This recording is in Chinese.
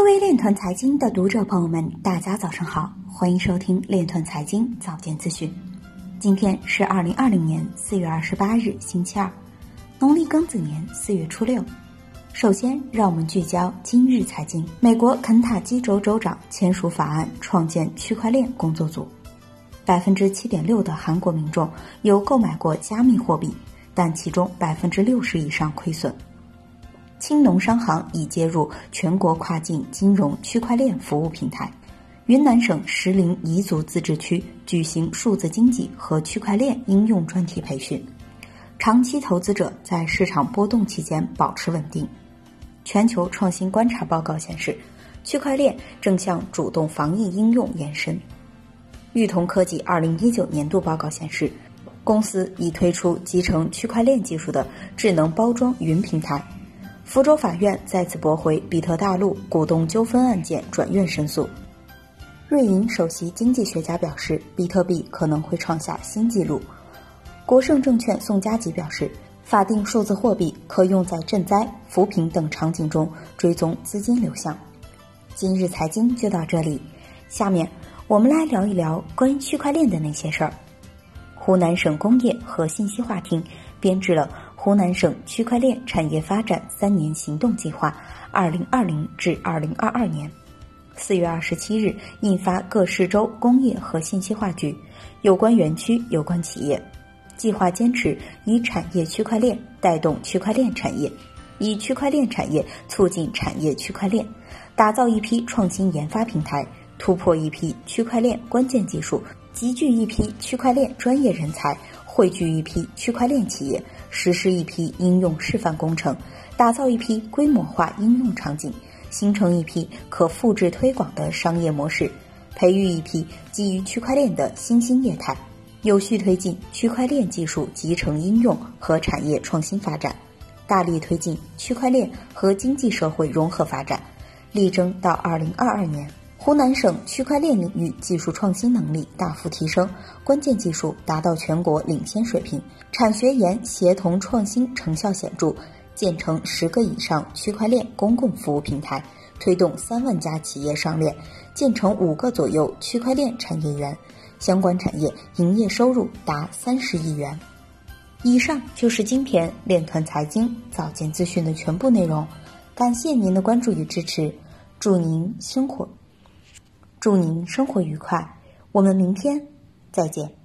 各位链团财经的读者朋友们，大家早上好，欢迎收听链团财经早间资讯。今天是二零二零年四月二十八日，星期二，农历庚子年四月初六。首先，让我们聚焦今日财经。美国肯塔基州州长签署法案，创建区块链工作组。百分之七点六的韩国民众有购买过加密货币，但其中百分之六十以上亏损。青农商行已接入全国跨境金融区块链服务平台。云南省石林彝族自治区举行数字经济和区块链应用专题培训。长期投资者在市场波动期间保持稳定。全球创新观察报告显示，区块链正向主动防疫应用延伸。裕同科技二零一九年度报告显示，公司已推出集成区块链技术的智能包装云平台。福州法院再次驳回比特大陆股东纠纷案件转院申诉。瑞银首席经济学家表示，比特币可能会创下新纪录。国盛证券宋佳吉表示。法定数字货币可用在赈灾、扶贫等场景中追踪资金流向。今日财经就到这里，下面我们来聊一聊关于区块链的那些事儿。湖南省工业和信息化厅编制了湖南省区块链产业发展三年行动计划（二零二零至二零二二年）。四月二十七日印发各市州工业和信息化局有关园区、有关企业。计划坚持以产业区块链带动区块链产业，以区块链产业促进产业区块链，打造一批创新研发平台，突破一批区块链关键技术，集聚一批区块链专业人才，汇聚一批区块链企业，实施一批应用示范工程，打造一批规模化应用场景，形成一批可复制推广的商业模式，培育一批基于区块链的新兴业态。有序推进区块链技术集成应用和产业创新发展，大力推进区块链和经济社会融合发展，力争到二零二二年，湖南省区块链领域技术创新能力大幅提升，关键技术达到全国领先水平，产学研协同创新成效显著，建成十个以上区块链公共服务平台，推动三万家企业上链，建成五个左右区块链产业园。相关产业营业收入达三十亿元。以上就是今天链团财经早间资讯的全部内容，感谢您的关注与支持，祝您生活，祝您生活愉快，我们明天再见。